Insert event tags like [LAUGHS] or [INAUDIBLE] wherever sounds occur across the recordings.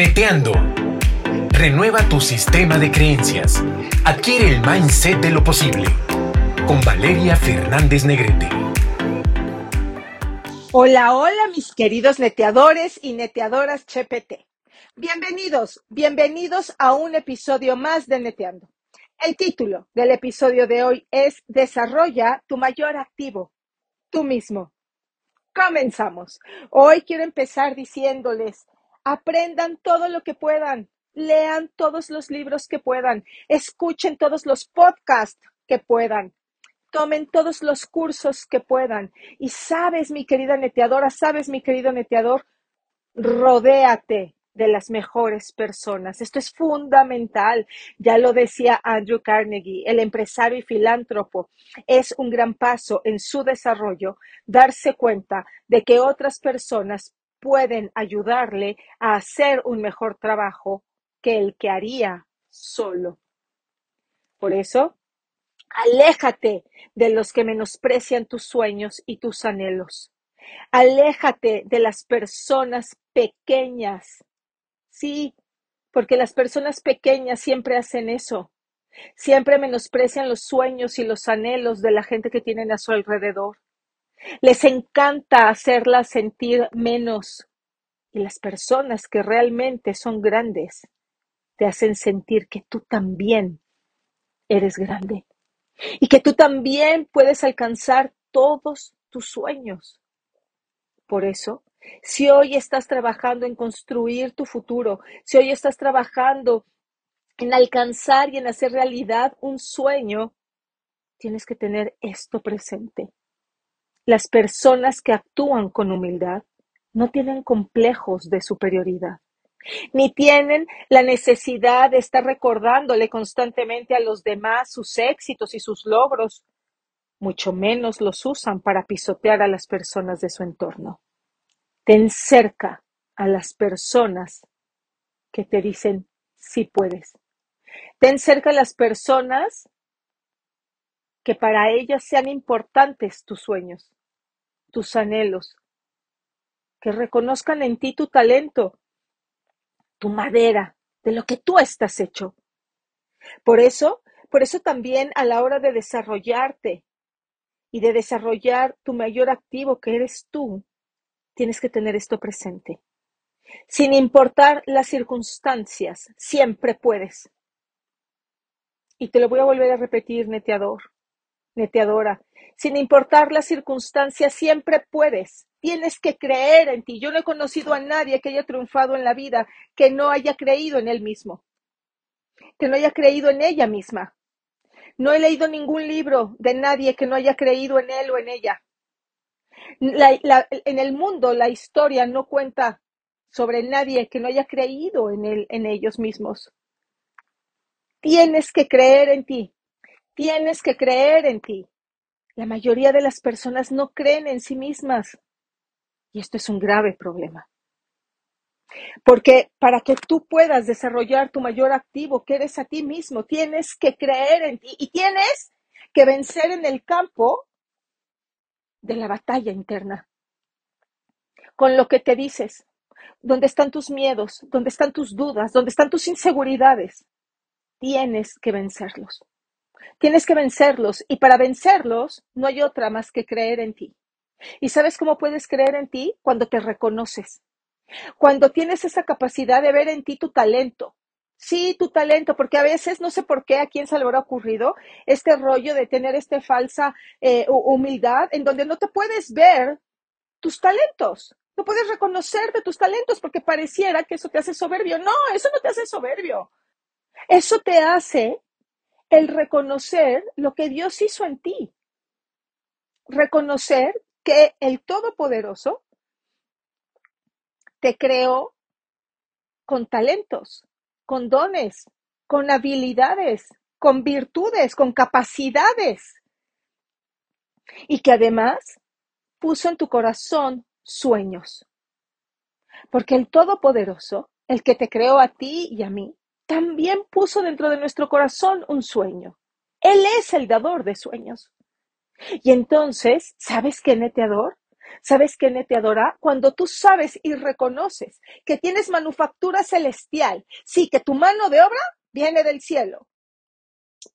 Neteando. Renueva tu sistema de creencias. Adquiere el mindset de lo posible. Con Valeria Fernández Negrete. Hola, hola mis queridos neteadores y neteadoras CHPT. Bienvenidos, bienvenidos a un episodio más de Neteando. El título del episodio de hoy es Desarrolla tu mayor activo, tú mismo. Comenzamos. Hoy quiero empezar diciéndoles, aprendan todo lo que puedan, lean todos los libros que puedan, escuchen todos los podcasts que puedan, tomen todos los cursos que puedan. Y sabes, mi querida neteadora, sabes, mi querido neteador, rodéate de las mejores personas. Esto es fundamental. Ya lo decía Andrew Carnegie, el empresario y filántropo. Es un gran paso en su desarrollo darse cuenta de que otras personas pueden ayudarle a hacer un mejor trabajo que el que haría solo. Por eso, aléjate de los que menosprecian tus sueños y tus anhelos. Aléjate de las personas pequeñas Sí, porque las personas pequeñas siempre hacen eso. Siempre menosprecian los sueños y los anhelos de la gente que tienen a su alrededor. Les encanta hacerlas sentir menos. Y las personas que realmente son grandes te hacen sentir que tú también eres grande y que tú también puedes alcanzar todos tus sueños. Por eso, si hoy estás trabajando en construir tu futuro, si hoy estás trabajando en alcanzar y en hacer realidad un sueño, tienes que tener esto presente. Las personas que actúan con humildad no tienen complejos de superioridad, ni tienen la necesidad de estar recordándole constantemente a los demás sus éxitos y sus logros, mucho menos los usan para pisotear a las personas de su entorno. Ten cerca a las personas que te dicen sí puedes. Ten cerca a las personas que para ellas sean importantes tus sueños, tus anhelos, que reconozcan en ti tu talento, tu madera, de lo que tú estás hecho. Por eso, por eso también a la hora de desarrollarte y de desarrollar tu mayor activo que eres tú, Tienes que tener esto presente. Sin importar las circunstancias, siempre puedes. Y te lo voy a volver a repetir, neteador, neteadora. Sin importar las circunstancias, siempre puedes. Tienes que creer en ti. Yo no he conocido a nadie que haya triunfado en la vida que no haya creído en él mismo, que no haya creído en ella misma. No he leído ningún libro de nadie que no haya creído en él o en ella. en el mundo la historia no cuenta sobre nadie que no haya creído en, él, en ellos mismos. Tienes que creer en ti. Tienes que creer en ti. La mayoría de las personas no creen en sí mismas. Y esto es un grave problema. Porque para que tú puedas desarrollar tu mayor activo, que eres a ti mismo, tienes que creer en ti y tienes que vencer en el campo de la batalla interna. Con lo que te dices, dónde están tus miedos, dónde están tus dudas, dónde están tus inseguridades, tienes que vencerlos. Tienes que vencerlos y para vencerlos no hay otra más que creer en ti. ¿Y sabes cómo puedes creer en ti? Cuando te reconoces. Cuando tienes esa capacidad de ver en ti tu talento, Sí, tu talento, porque a veces no sé por qué a quién se le habrá ocurrido este rollo de tener esta falsa eh, humildad en donde no te puedes ver tus talentos, no puedes reconocer de tus talentos porque pareciera que eso te hace soberbio. No, eso no te hace soberbio. Eso te hace el reconocer lo que Dios hizo en ti. Reconocer que el Todopoderoso te creó con talentos con dones, con habilidades, con virtudes, con capacidades. Y que además puso en tu corazón sueños. Porque el Todopoderoso, el que te creó a ti y a mí, también puso dentro de nuestro corazón un sueño. Él es el dador de sueños. Y entonces, ¿sabes qué, neteador? ¿Sabes qué, neteadora? Cuando tú sabes y reconoces que tienes manufactura celestial, sí, que tu mano de obra viene del cielo,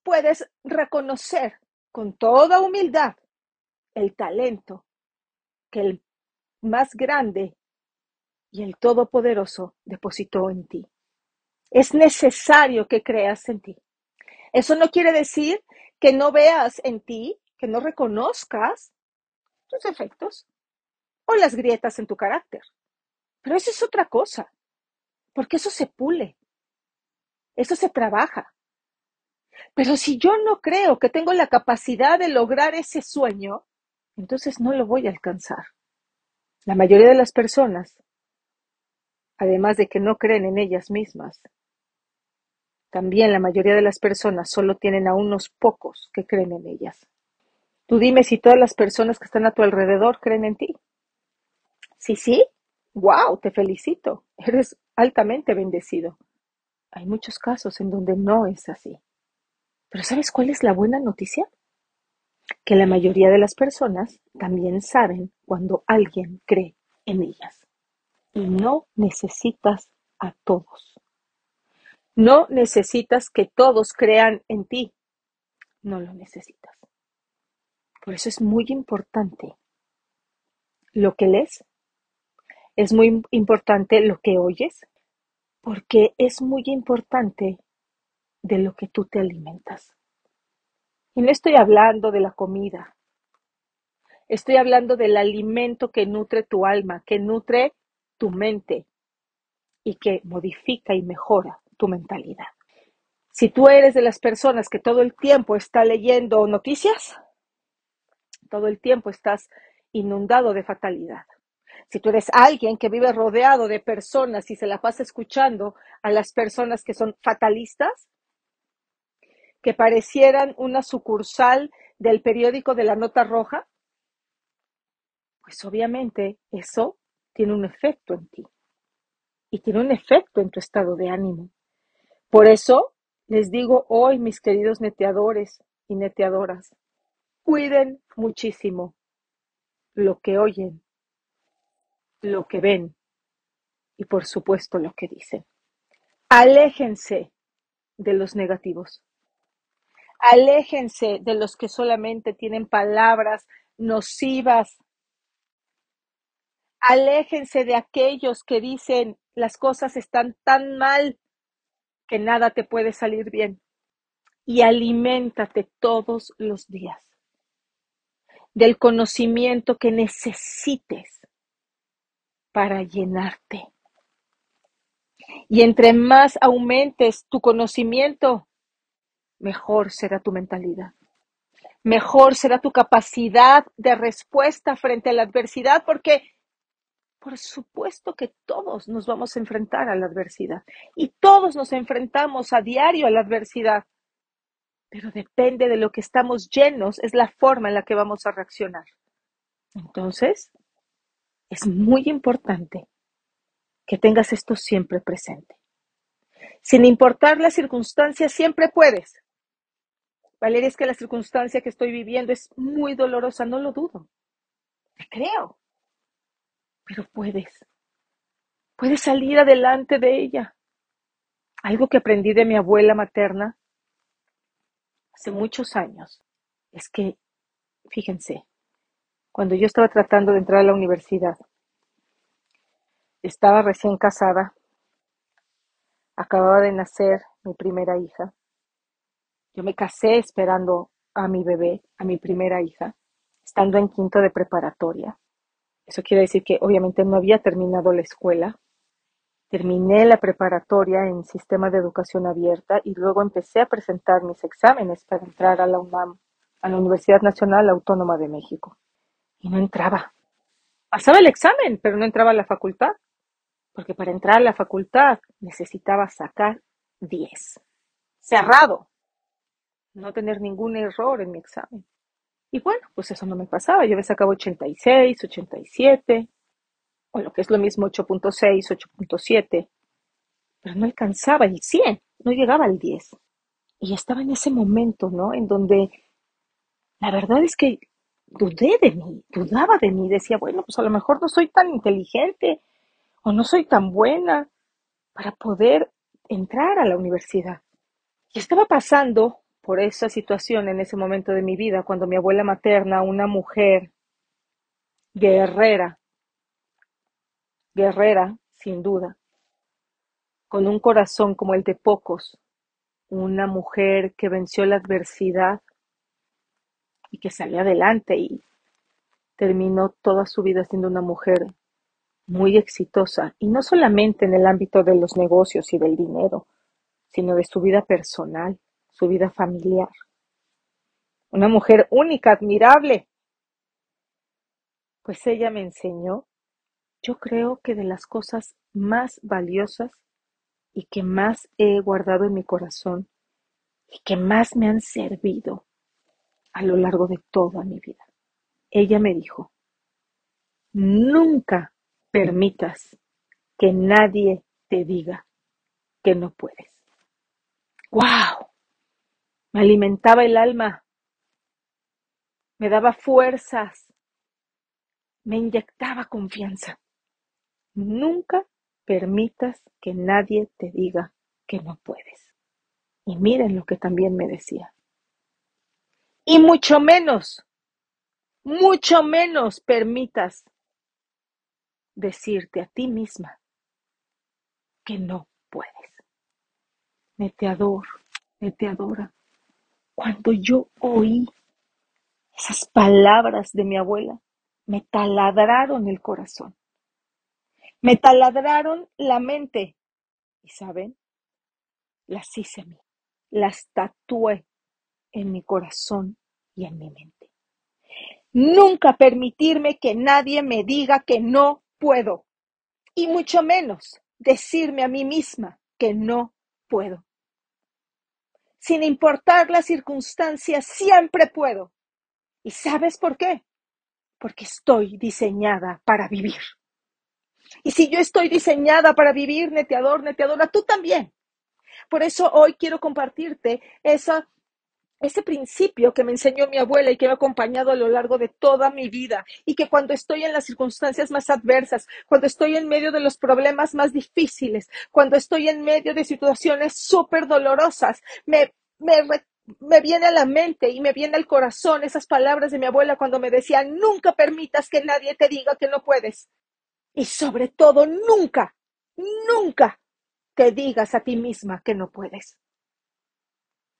puedes reconocer con toda humildad el talento que el más grande y el Todopoderoso depositó en ti. Es necesario que creas en ti. Eso no quiere decir que no veas en ti, que no reconozcas tus efectos o las grietas en tu carácter. Pero eso es otra cosa, porque eso se pule, eso se trabaja. Pero si yo no creo que tengo la capacidad de lograr ese sueño, entonces no lo voy a alcanzar. La mayoría de las personas, además de que no creen en ellas mismas, también la mayoría de las personas solo tienen a unos pocos que creen en ellas. Tú dime si todas las personas que están a tu alrededor creen en ti. Sí, sí. Wow, te felicito. Eres altamente bendecido. Hay muchos casos en donde no es así. Pero ¿sabes cuál es la buena noticia? Que la mayoría de las personas también saben cuando alguien cree en ellas. Y no necesitas a todos. No necesitas que todos crean en ti. No lo necesitas. Por eso es muy importante lo que lees, es muy importante lo que oyes, porque es muy importante de lo que tú te alimentas. Y no estoy hablando de la comida, estoy hablando del alimento que nutre tu alma, que nutre tu mente y que modifica y mejora tu mentalidad. Si tú eres de las personas que todo el tiempo está leyendo noticias, todo el tiempo estás inundado de fatalidad. Si tú eres alguien que vive rodeado de personas y se la pasa escuchando a las personas que son fatalistas, que parecieran una sucursal del periódico de la nota roja, pues obviamente eso tiene un efecto en ti y tiene un efecto en tu estado de ánimo. Por eso les digo hoy, mis queridos neteadores y neteadoras, Cuiden muchísimo lo que oyen, lo que ven y por supuesto lo que dicen. Aléjense de los negativos. Aléjense de los que solamente tienen palabras nocivas. Aléjense de aquellos que dicen las cosas están tan mal que nada te puede salir bien. Y aliméntate todos los días del conocimiento que necesites para llenarte. Y entre más aumentes tu conocimiento, mejor será tu mentalidad. Mejor será tu capacidad de respuesta frente a la adversidad, porque por supuesto que todos nos vamos a enfrentar a la adversidad y todos nos enfrentamos a diario a la adversidad pero depende de lo que estamos llenos, es la forma en la que vamos a reaccionar. Entonces, es muy importante que tengas esto siempre presente. Sin importar la circunstancia, siempre puedes. Valeria, es que la circunstancia que estoy viviendo es muy dolorosa, no lo dudo. Creo. Pero puedes. Puedes salir adelante de ella. Algo que aprendí de mi abuela materna hace muchos años es que, fíjense, cuando yo estaba tratando de entrar a la universidad, estaba recién casada, acababa de nacer mi primera hija, yo me casé esperando a mi bebé, a mi primera hija, estando en quinto de preparatoria. Eso quiere decir que obviamente no había terminado la escuela, Terminé la preparatoria en Sistema de Educación Abierta y luego empecé a presentar mis exámenes para entrar a la UNAM, a la Universidad Nacional Autónoma de México. Y no entraba. Pasaba el examen, pero no entraba a la facultad, porque para entrar a la facultad necesitaba sacar 10. Cerrado. No tener ningún error en mi examen. Y bueno, pues eso no me pasaba. Yo me sacaba 86, 87, o lo que es lo mismo 8.6, 8.7, pero no alcanzaba el 100, no llegaba al 10. Y estaba en ese momento, ¿no? En donde la verdad es que dudé de mí, dudaba de mí, decía, bueno, pues a lo mejor no soy tan inteligente o no soy tan buena para poder entrar a la universidad. Y estaba pasando por esa situación en ese momento de mi vida, cuando mi abuela materna, una mujer guerrera, guerrera, sin duda, con un corazón como el de pocos, una mujer que venció la adversidad y que salió adelante y terminó toda su vida siendo una mujer muy exitosa, y no solamente en el ámbito de los negocios y del dinero, sino de su vida personal, su vida familiar. Una mujer única, admirable. Pues ella me enseñó, yo creo que de las cosas más valiosas y que más he guardado en mi corazón y que más me han servido a lo largo de toda mi vida. Ella me dijo, nunca permitas que nadie te diga que no puedes. ¡Wow! Me alimentaba el alma, me daba fuerzas, me inyectaba confianza. Nunca permitas que nadie te diga que no puedes. Y miren lo que también me decía. Y mucho menos, mucho menos permitas decirte a ti misma que no puedes. Neteador, neteadora, cuando yo oí esas palabras de mi abuela, me taladraron el corazón, me taladraron la mente y, ¿saben? Las hice a mí, las tatué en mi corazón y en mi mente. Nunca permitirme que nadie me diga que no puedo. Y mucho menos decirme a mí misma que no puedo. Sin importar las circunstancias, siempre puedo. ¿Y sabes por qué? Porque estoy diseñada para vivir. Y si yo estoy diseñada para vivir, neteador, neteadora, tú también. Por eso hoy quiero compartirte esa ese principio que me enseñó mi abuela y que me ha acompañado a lo largo de toda mi vida y que cuando estoy en las circunstancias más adversas, cuando estoy en medio de los problemas más difíciles, cuando estoy en medio de situaciones súper dolorosas, me, me, me viene a la mente y me viene al corazón esas palabras de mi abuela cuando me decía, nunca permitas que nadie te diga que no puedes. Y sobre todo, nunca, nunca te digas a ti misma que no puedes.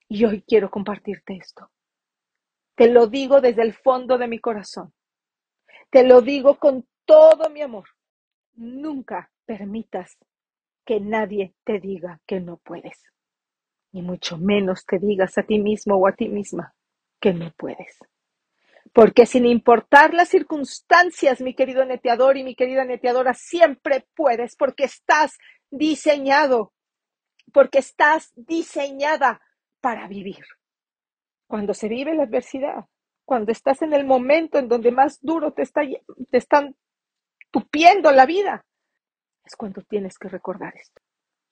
Y hoy quiero compartirte esto. Te lo digo desde el fondo de mi corazón. Te lo digo con todo mi amor. Nunca permitas que nadie te diga que no puedes. Ni mucho menos te digas a ti mismo o a ti misma que no puedes. Porque sin importar las circunstancias, mi querido neteador y mi querida neteadora, siempre puedes porque estás diseñado, porque estás diseñada para vivir. Cuando se vive la adversidad, cuando estás en el momento en donde más duro te, está, te están tupiendo la vida, es cuando tienes que recordar esto.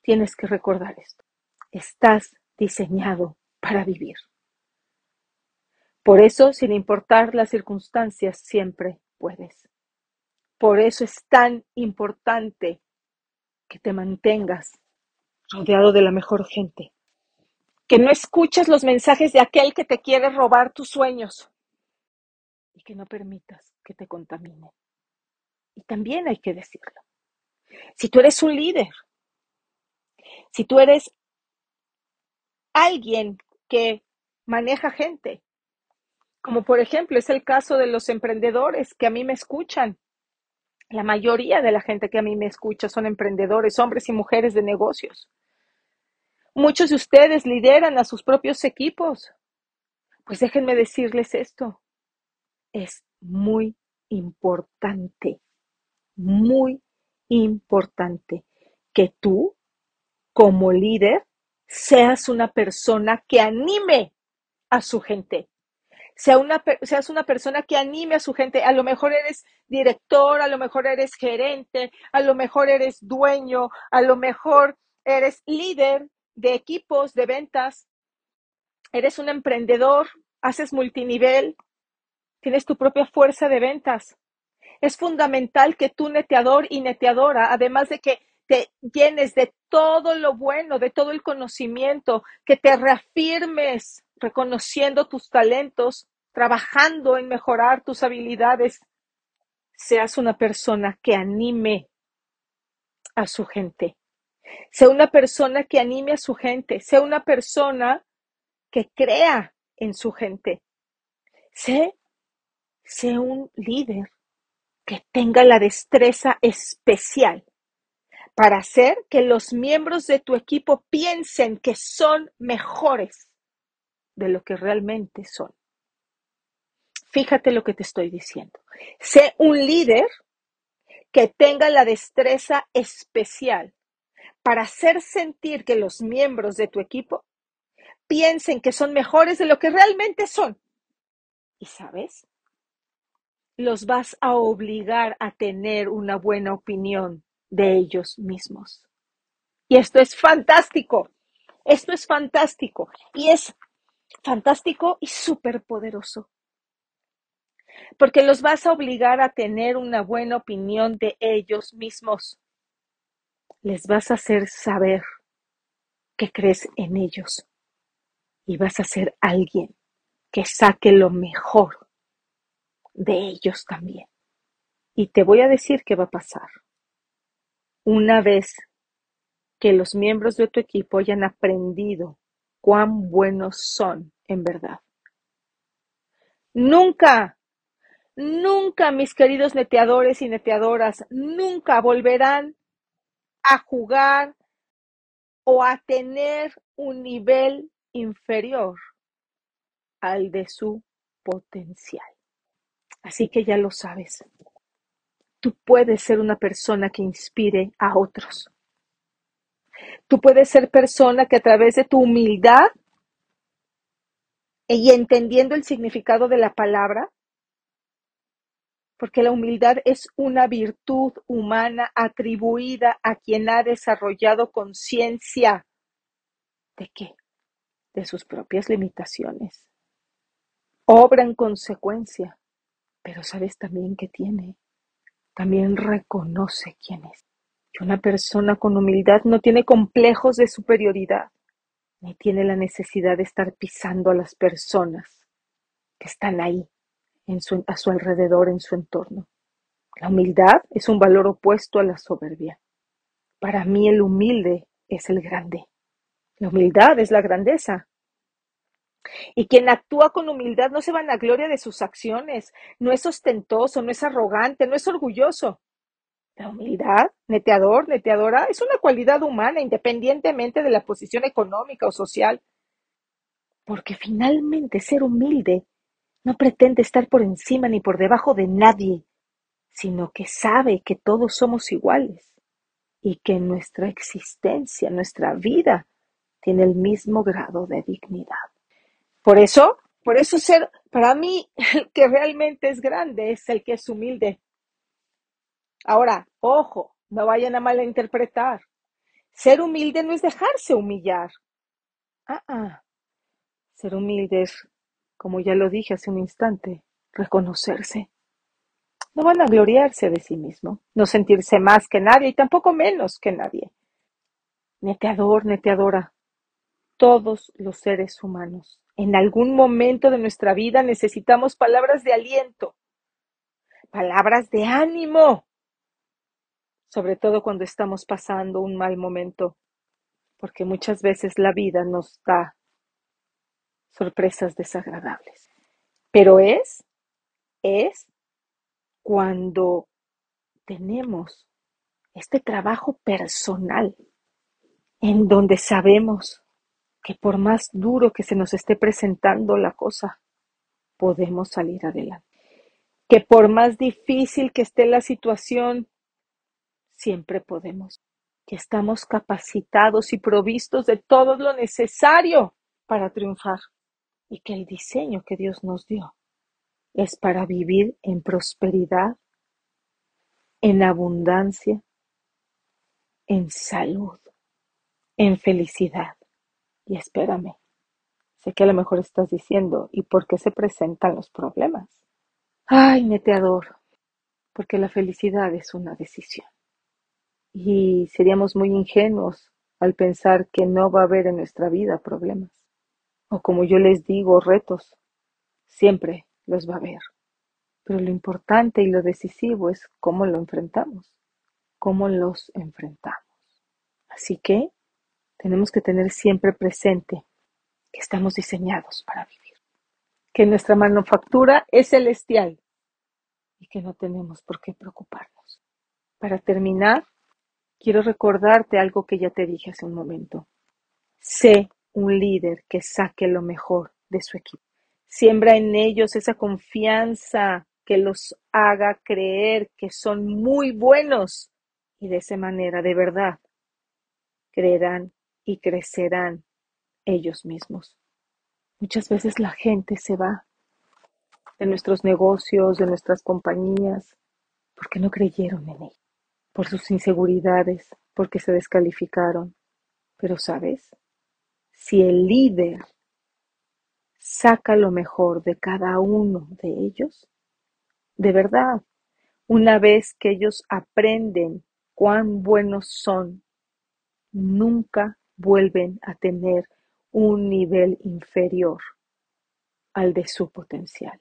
Tienes que recordar esto. Estás diseñado para vivir. Por eso, sin importar las circunstancias, siempre puedes. Por eso es tan importante que te mantengas rodeado de la mejor gente, que no escuches los mensajes de aquel que te quiere robar tus sueños y que no permitas que te contamine. Y también hay que decirlo. Si tú eres un líder, si tú eres alguien que maneja gente, como por ejemplo es el caso de los emprendedores que a mí me escuchan. La mayoría de la gente que a mí me escucha son emprendedores, hombres y mujeres de negocios. Muchos de ustedes lideran a sus propios equipos. Pues déjenme decirles esto. Es muy importante, muy importante que tú, como líder, seas una persona que anime a su gente. Sea una, seas una persona que anime a su gente. A lo mejor eres director, a lo mejor eres gerente, a lo mejor eres dueño, a lo mejor eres líder de equipos, de ventas, eres un emprendedor, haces multinivel, tienes tu propia fuerza de ventas. Es fundamental que tú, neteador y neteadora, además de que te llenes de todo lo bueno, de todo el conocimiento, que te reafirmes reconociendo tus talentos, trabajando en mejorar tus habilidades, seas una persona que anime a su gente. Sea una persona que anime a su gente, sea una persona que crea en su gente. Sé, sé un líder que tenga la destreza especial para hacer que los miembros de tu equipo piensen que son mejores de lo que realmente son. Fíjate lo que te estoy diciendo. Sé un líder que tenga la destreza especial para hacer sentir que los miembros de tu equipo piensen que son mejores de lo que realmente son. ¿Y sabes? Los vas a obligar a tener una buena opinión de ellos mismos. Y esto es fantástico. Esto es fantástico. Y es fantástico y súper poderoso. Porque los vas a obligar a tener una buena opinión de ellos mismos. Les vas a hacer saber que crees en ellos. Y vas a ser alguien que saque lo mejor de ellos también. Y te voy a decir qué va a pasar. Una vez que los miembros de tu equipo hayan aprendido cuán buenos son en verdad. Nunca, nunca, mis queridos neteadores y neteadoras, nunca volverán a jugar o a tener un nivel inferior al de su potencial. Así que ya lo sabes. Tú puedes ser una persona que inspire a otros. Tú puedes ser persona que a través de tu humildad y entendiendo el significado de la palabra, porque la humildad es una virtud humana atribuida a quien ha desarrollado conciencia de qué? De sus propias limitaciones. Obra en consecuencia, pero sabes también que tiene. También reconoce quién es. Que una persona con humildad no tiene complejos de superioridad ni tiene la necesidad de estar pisando a las personas que están ahí, su, a su alrededor, en su entorno. La humildad es un valor opuesto a la soberbia. Para mí el humilde es el grande. La humildad es la grandeza. Y quien actúa con humildad no se van a gloria de sus acciones, no es ostentoso, no es arrogante, no es orgulloso. La humildad, neteador, neteadora, es una cualidad humana independientemente de la posición económica o social. Porque finalmente ser humilde no pretende estar por encima ni por debajo de nadie, sino que sabe que todos somos iguales y que nuestra existencia, nuestra vida, tiene el mismo grado de dignidad. Por eso, por eso ser, para mí, el [LAUGHS] que realmente es grande es el que es humilde, Ahora, ojo, no vayan a malinterpretar. Ser humilde no es dejarse humillar. Ah, ah. Ser humilde es, como ya lo dije hace un instante, reconocerse. No van a gloriarse de sí mismo, no sentirse más que nadie y tampoco menos que nadie. Neteador, neteadora, todos los seres humanos, en algún momento de nuestra vida necesitamos palabras de aliento, palabras de ánimo, sobre todo cuando estamos pasando un mal momento, porque muchas veces la vida nos da sorpresas desagradables. Pero es, es cuando tenemos este trabajo personal en donde sabemos que por más duro que se nos esté presentando la cosa, podemos salir adelante. Que por más difícil que esté la situación, siempre podemos, que estamos capacitados y provistos de todo lo necesario para triunfar y que el diseño que Dios nos dio es para vivir en prosperidad, en abundancia, en salud, en felicidad. Y espérame, sé que a lo mejor estás diciendo, ¿y por qué se presentan los problemas? Ay, neteador, porque la felicidad es una decisión. Y seríamos muy ingenuos al pensar que no va a haber en nuestra vida problemas. O como yo les digo, retos. Siempre los va a haber. Pero lo importante y lo decisivo es cómo lo enfrentamos, cómo los enfrentamos. Así que tenemos que tener siempre presente que estamos diseñados para vivir, que nuestra manufactura es celestial y que no tenemos por qué preocuparnos. Para terminar, quiero recordarte algo que ya te dije hace un momento. Sé un líder que saque lo mejor de su equipo. Siembra en ellos esa confianza que los haga creer que son muy buenos y de esa manera, de verdad, creerán y crecerán ellos mismos. Muchas veces la gente se va de nuestros negocios, de nuestras compañías, porque no creyeron en él, por sus inseguridades, porque se descalificaron. Pero sabes, si el líder saca lo mejor de cada uno de ellos, de verdad, una vez que ellos aprenden cuán buenos son, nunca vuelven a tener un nivel inferior al de su potencial.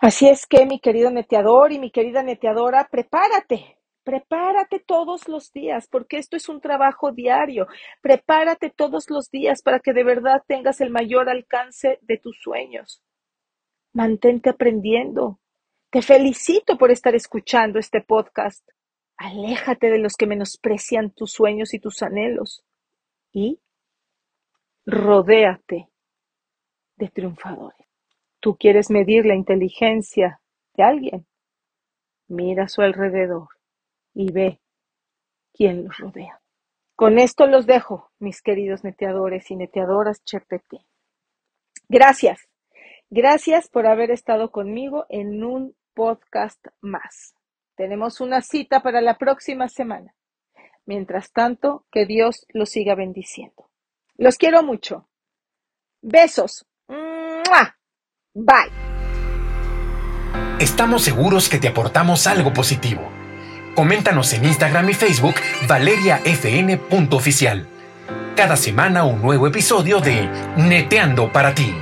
Así es que, mi querido neteador y mi querida neteadora, prepárate, prepárate todos los días, porque esto es un trabajo diario. Prepárate todos los días para que de verdad tengas el mayor alcance de tus sueños. Mantente aprendiendo, te felicito por estar escuchando este podcast. Aléjate de los que menosprecian tus sueños y tus anhelos y rodéate de triunfadores. ¿Tú quieres medir la inteligencia de alguien? Mira a su alrededor y ve quién los rodea. Con esto los dejo, mis queridos neteadores y neteadoras Chepete. Gracias. Gracias por haber estado conmigo en un podcast más. Tenemos una cita para la próxima semana. Mientras tanto, que Dios los siga bendiciendo. Los quiero mucho. Besos. Bye. Estamos seguros que te aportamos algo positivo. Coméntanos en Instagram y Facebook valeriafn.oficial. Cada semana un nuevo episodio de Neteando para ti.